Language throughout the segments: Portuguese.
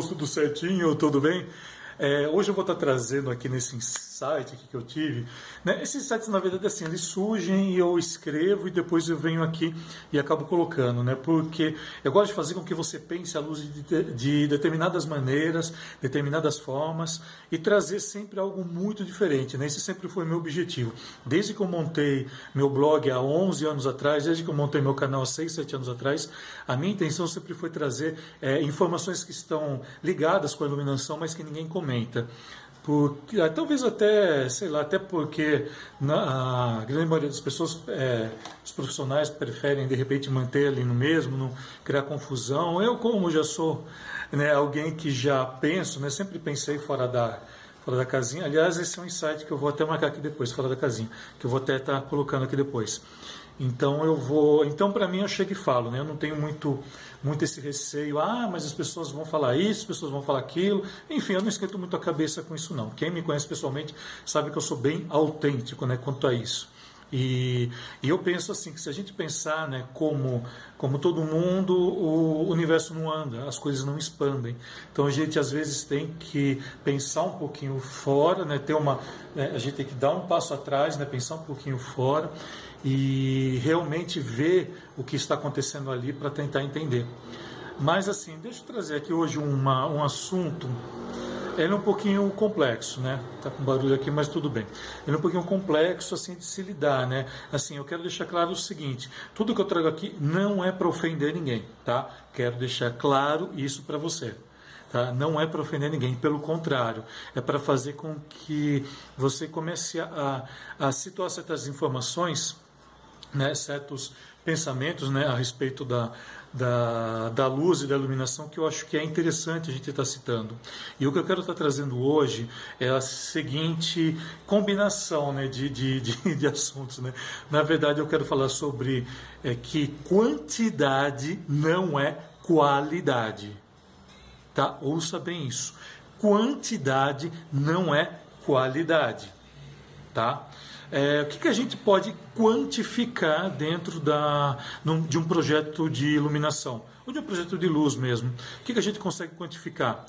tudo certinho? Tudo bem? É, hoje eu vou estar trazendo aqui nesse insight que eu tive. Né? Esses insights, na verdade, assim, eles surgem e eu escrevo e depois eu venho aqui e acabo colocando, né? Porque eu gosto de fazer com que você pense à luz de, de determinadas maneiras, determinadas formas e trazer sempre algo muito diferente, né? Esse sempre foi meu objetivo. Desde que eu montei meu blog há 11 anos atrás, desde que eu montei meu canal há 6, 7 anos atrás, a minha intenção sempre foi trazer é, informações que estão ligadas com a iluminação, mas que ninguém comenta comenta. Ah, talvez até, sei lá, até porque na, a grande maioria das pessoas, é, os profissionais preferem de repente manter ali no mesmo, não criar confusão. Eu, como já sou né, alguém que já penso, né, sempre pensei fora da, fora da casinha. Aliás, esse é um insight que eu vou até marcar aqui depois, fora da casinha, que eu vou até estar tá colocando aqui depois. Então eu vou, então para mim eu chego e falo, né? Eu não tenho muito muito esse receio, ah, mas as pessoas vão falar isso, as pessoas vão falar aquilo. Enfim, eu não esquento muito a cabeça com isso não. Quem me conhece pessoalmente sabe que eu sou bem autêntico, né, quanto a isso. E, e, eu penso assim que se a gente pensar, né, como como todo mundo, o universo não anda, as coisas não expandem. Então a gente às vezes tem que pensar um pouquinho fora, né, ter uma, né, a gente tem que dar um passo atrás, né, pensar um pouquinho fora e realmente ver o que está acontecendo ali para tentar entender. Mas assim, deixa eu trazer aqui hoje uma, um assunto. Ele é um pouquinho complexo, né? Tá com barulho aqui, mas tudo bem. Ele é um pouquinho complexo assim de se lidar, né? Assim, eu quero deixar claro o seguinte: tudo que eu trago aqui não é para ofender ninguém, tá? Quero deixar claro isso para você. Tá? Não é para ofender ninguém, pelo contrário, é para fazer com que você comece a, a situar certas informações né, certos pensamentos né, a respeito da, da, da luz e da iluminação que eu acho que é interessante a gente estar citando. E o que eu quero estar trazendo hoje é a seguinte combinação né, de, de, de, de assuntos. Né? Na verdade, eu quero falar sobre é, que quantidade não é qualidade. Tá? Ouça bem isso. Quantidade não é qualidade. Tá? É, o que, que a gente pode quantificar dentro da, de um projeto de iluminação, ou de um projeto de luz mesmo? O que, que a gente consegue quantificar?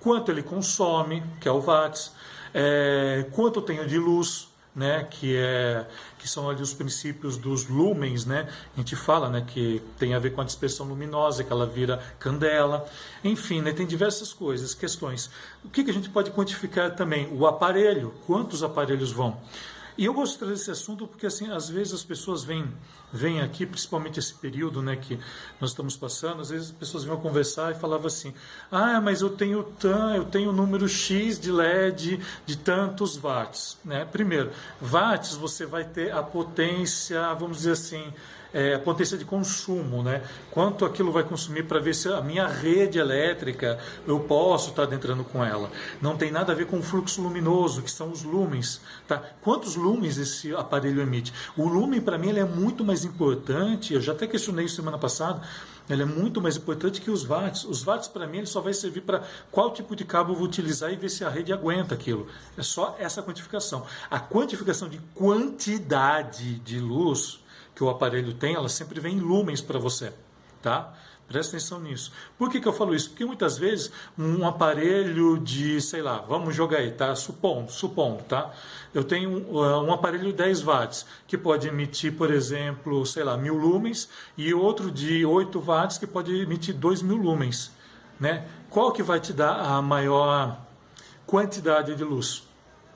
Quanto ele consome, que é o watts, é, quanto eu tenho de luz, né, que é que são ali os princípios dos lumens, né? A gente fala, né, que tem a ver com a dispersão luminosa, que ela vira candela. Enfim, né, tem diversas coisas, questões. O que, que a gente pode quantificar também? O aparelho, quantos aparelhos vão? E eu gosto de trazer esse assunto porque, assim, às vezes as pessoas vêm, vêm aqui, principalmente esse período né, que nós estamos passando, às vezes as pessoas vêm conversar e falavam assim, ah, mas eu tenho tan, eu tenho número X de LED de tantos watts. Né? Primeiro, watts você vai ter a potência, vamos dizer assim, é, a potência de consumo, né? Quanto aquilo vai consumir para ver se a minha rede elétrica eu posso estar tá adentrando com ela. Não tem nada a ver com o fluxo luminoso, que são os lumens, tá? Quantos lumens esse aparelho emite? O lumen para mim ele é muito mais importante. Eu já até questionei isso semana passada. Ele é muito mais importante que os watts. Os watts, para mim, ele só vai servir para qual tipo de cabo eu vou utilizar e ver se a rede aguenta aquilo. É só essa quantificação. A quantificação de quantidade de luz que o aparelho tem, ela sempre vem em lumens para você, tá? Presta atenção nisso. Por que, que eu falo isso? Porque muitas vezes um aparelho de, sei lá, vamos jogar aí, tá? Supondo, supondo, tá? Eu tenho um, uh, um aparelho de 10 watts que pode emitir, por exemplo, sei lá, mil lumens e outro de 8 watts que pode emitir 2 mil lumens, né? Qual que vai te dar a maior quantidade de luz?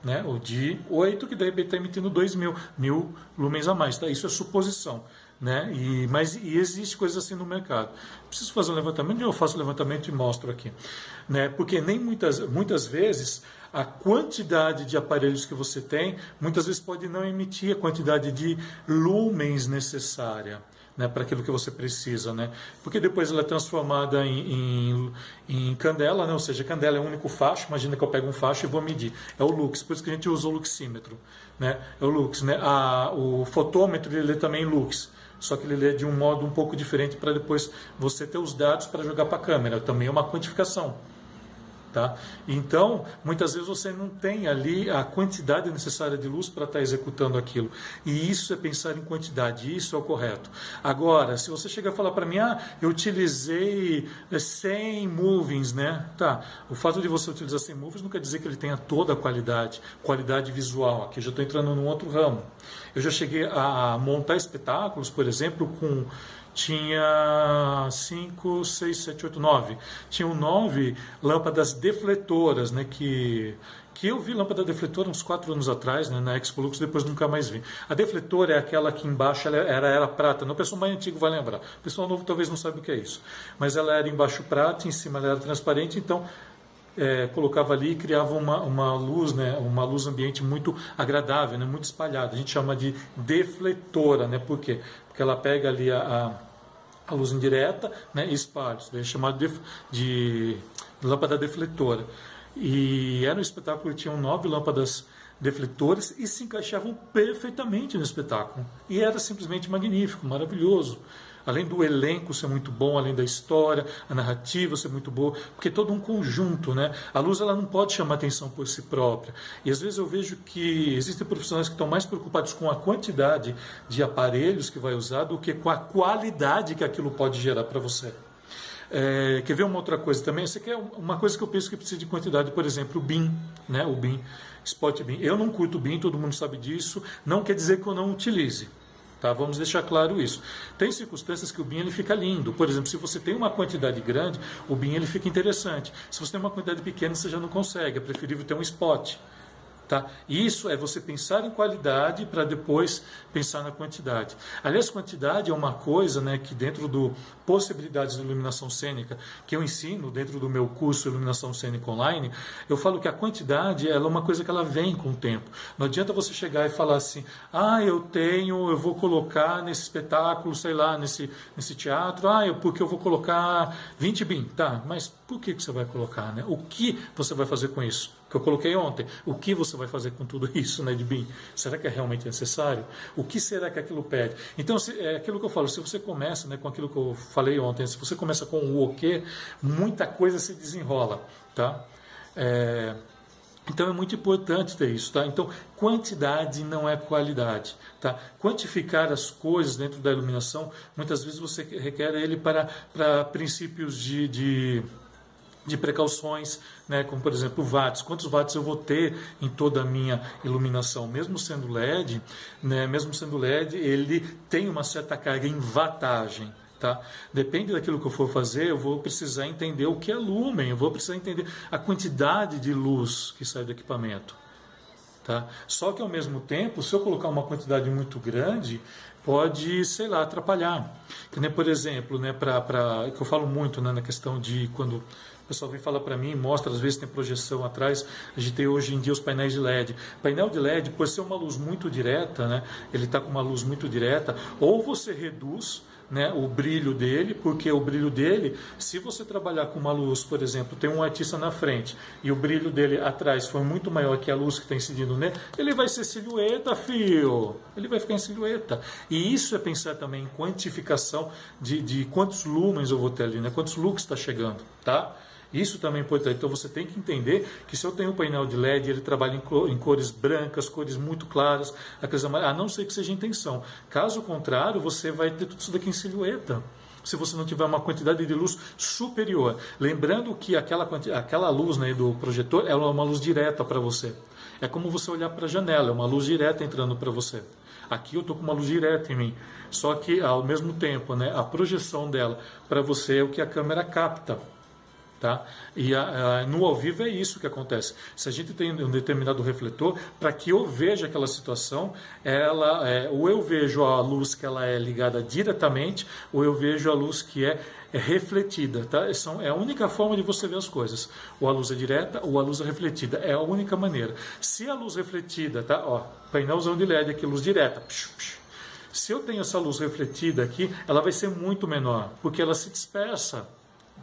Né? o de 8 que de repente está emitindo 2 mil, mil lumens a mais. Tá? Isso é suposição. Né? E, mas e existe coisas assim no mercado. Preciso fazer um levantamento, eu faço o levantamento e mostro aqui. Né? Porque nem muitas, muitas vezes a quantidade de aparelhos que você tem, muitas vezes pode não emitir a quantidade de lumens necessária né, para aquilo que você precisa, né? Porque depois ela é transformada em, em, em, candela, né? Ou seja, candela é o único facho. Imagina que eu pego um facho e vou medir. É o lux, por isso que a gente usa o luxímetro, né? É o lux, né? A, o fotômetro ele lê também lux, só que ele lê de um modo um pouco diferente para depois você ter os dados para jogar para a câmera. Também é uma quantificação. Tá? Então, muitas vezes você não tem ali a quantidade necessária de luz para estar tá executando aquilo. E isso é pensar em quantidade, isso é o correto. Agora, se você chega a falar para mim, ah, eu utilizei 100 movings, né? Tá, o fato de você utilizar 100 movings não quer dizer que ele tenha toda a qualidade, qualidade visual. Aqui eu já estou entrando num outro ramo. Eu já cheguei a montar espetáculos, por exemplo, com tinha 5, 6, 7, 8, 9. Tinham nove lâmpadas defletoras, né, que, que eu vi lâmpada defletora uns 4 anos atrás, né, na Expo Lux, depois nunca mais vi. A defletora é aquela que embaixo era, era prata, o pessoal mais antigo vai lembrar. O pessoal novo talvez não saiba o que é isso. Mas ela era embaixo prata, em cima ela era transparente, então é, colocava ali e criava uma, uma luz, né, uma luz ambiente muito agradável, né, muito espalhada. A gente chama de defletora, né, por quê? Porque ela pega ali a, a, a luz indireta né, e espalha. Isso é chamado de, de lâmpada defletora. E era um espetáculo que tinham nove lâmpadas defletores e se encaixavam perfeitamente no espetáculo. E era simplesmente magnífico, maravilhoso. Além do elenco ser muito bom, além da história, a narrativa ser muito boa, porque é todo um conjunto, né? A luz ela não pode chamar atenção por si própria. E às vezes eu vejo que existem profissionais que estão mais preocupados com a quantidade de aparelhos que vai usar do que com a qualidade que aquilo pode gerar para você. É, quer ver uma outra coisa também? Isso aqui é uma coisa que eu penso que precisa de quantidade, por exemplo, o BIM, né? O BIM, Spot BIM. Eu não curto BIM, todo mundo sabe disso. Não quer dizer que eu não utilize. Tá? Vamos deixar claro isso. Tem circunstâncias que o BIM ele fica lindo. Por exemplo, se você tem uma quantidade grande, o BIM ele fica interessante. Se você tem uma quantidade pequena, você já não consegue. É preferível ter um spot. Tá? Isso é você pensar em qualidade para depois pensar na quantidade. Aliás, quantidade é uma coisa né, que dentro do possibilidades de iluminação cênica que eu ensino dentro do meu curso Iluminação Cênica Online, eu falo que a quantidade ela é uma coisa que ela vem com o tempo. Não adianta você chegar e falar assim, ah, eu tenho, eu vou colocar nesse espetáculo, sei lá, nesse, nesse teatro, ah, eu, porque eu vou colocar 20 bin, tá, mas por que, que você vai colocar? Né? O que você vai fazer com isso? Que eu coloquei ontem. O que você vai fazer com tudo isso, né, de? Será que é realmente necessário? O que será que aquilo pede? Então, se, é aquilo que eu falo, se você começa né, com aquilo que eu falei ontem, se você começa com o o que, muita coisa se desenrola, tá? É, então é muito importante ter isso, tá? Então quantidade não é qualidade, tá? Quantificar as coisas dentro da iluminação, muitas vezes você requer ele para, para princípios de, de de precauções, né, como por exemplo watts, quantos watts eu vou ter em toda a minha iluminação, mesmo sendo LED, né, mesmo sendo LED, ele tem uma certa carga em wattagem, tá? Depende daquilo que eu for fazer, eu vou precisar entender o que é lumen, eu vou precisar entender a quantidade de luz que sai do equipamento, tá? Só que ao mesmo tempo, se eu colocar uma quantidade muito grande, pode, sei lá, atrapalhar. Por exemplo, né, para que eu falo muito né, na questão de quando pessoal vem falar para mim, mostra, às vezes tem projeção atrás. A gente tem hoje em dia os painéis de LED. Painel de LED, por ser uma luz muito direta, né, ele está com uma luz muito direta, ou você reduz né, o brilho dele, porque o brilho dele, se você trabalhar com uma luz, por exemplo, tem um artista na frente e o brilho dele atrás for muito maior que a luz que está incidindo nele, ele vai ser silhueta, fio. Ele vai ficar em silhueta. E isso é pensar também em quantificação de, de quantos lumens eu vou ter ali, né, quantos lux está chegando, tá? Isso também é importante. Então você tem que entender que se eu tenho um painel de LED, ele trabalha em, cores brancas, cores muito claras, a não ser que seja intenção. Caso contrário, você vai ter tudo isso daqui em silhueta se você não tiver uma quantidade de luz superior. Lembrando que aquela, aquela luz né, do projetor é uma luz direta para você. É como você olhar para a janela, é uma luz direta entrando para você. Aqui eu estou com uma luz direta em mim. Só que ao mesmo tempo, né, a projeção dela para você é o que a câmera capta. Tá? E a, a, no ao vivo é isso que acontece. Se a gente tem um determinado refletor, para que eu veja aquela situação, ela é, ou eu vejo a luz que ela é ligada diretamente, ou eu vejo a luz que é, é refletida. Tá? São, é a única forma de você ver as coisas. Ou a luz é direta, ou a luz é refletida. É a única maneira. Se a luz refletida, tá? Ó, painelzão de LED aqui, luz direta. Psh, psh. Se eu tenho essa luz refletida aqui, ela vai ser muito menor, porque ela se dispersa.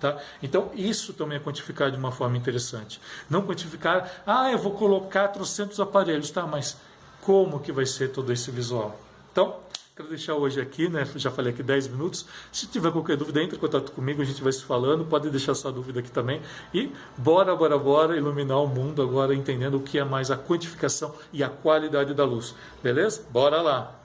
Tá? Então, isso também é quantificar de uma forma interessante. Não quantificar, ah, eu vou colocar trocentos aparelhos, tá? Mas como que vai ser todo esse visual? Então, Quero deixar hoje aqui, né? Já falei aqui 10 minutos. Se tiver qualquer dúvida, entre em contato comigo, a gente vai se falando. Pode deixar sua dúvida aqui também. E bora, bora, bora iluminar o mundo agora, entendendo o que é mais a quantificação e a qualidade da luz. Beleza? Bora lá!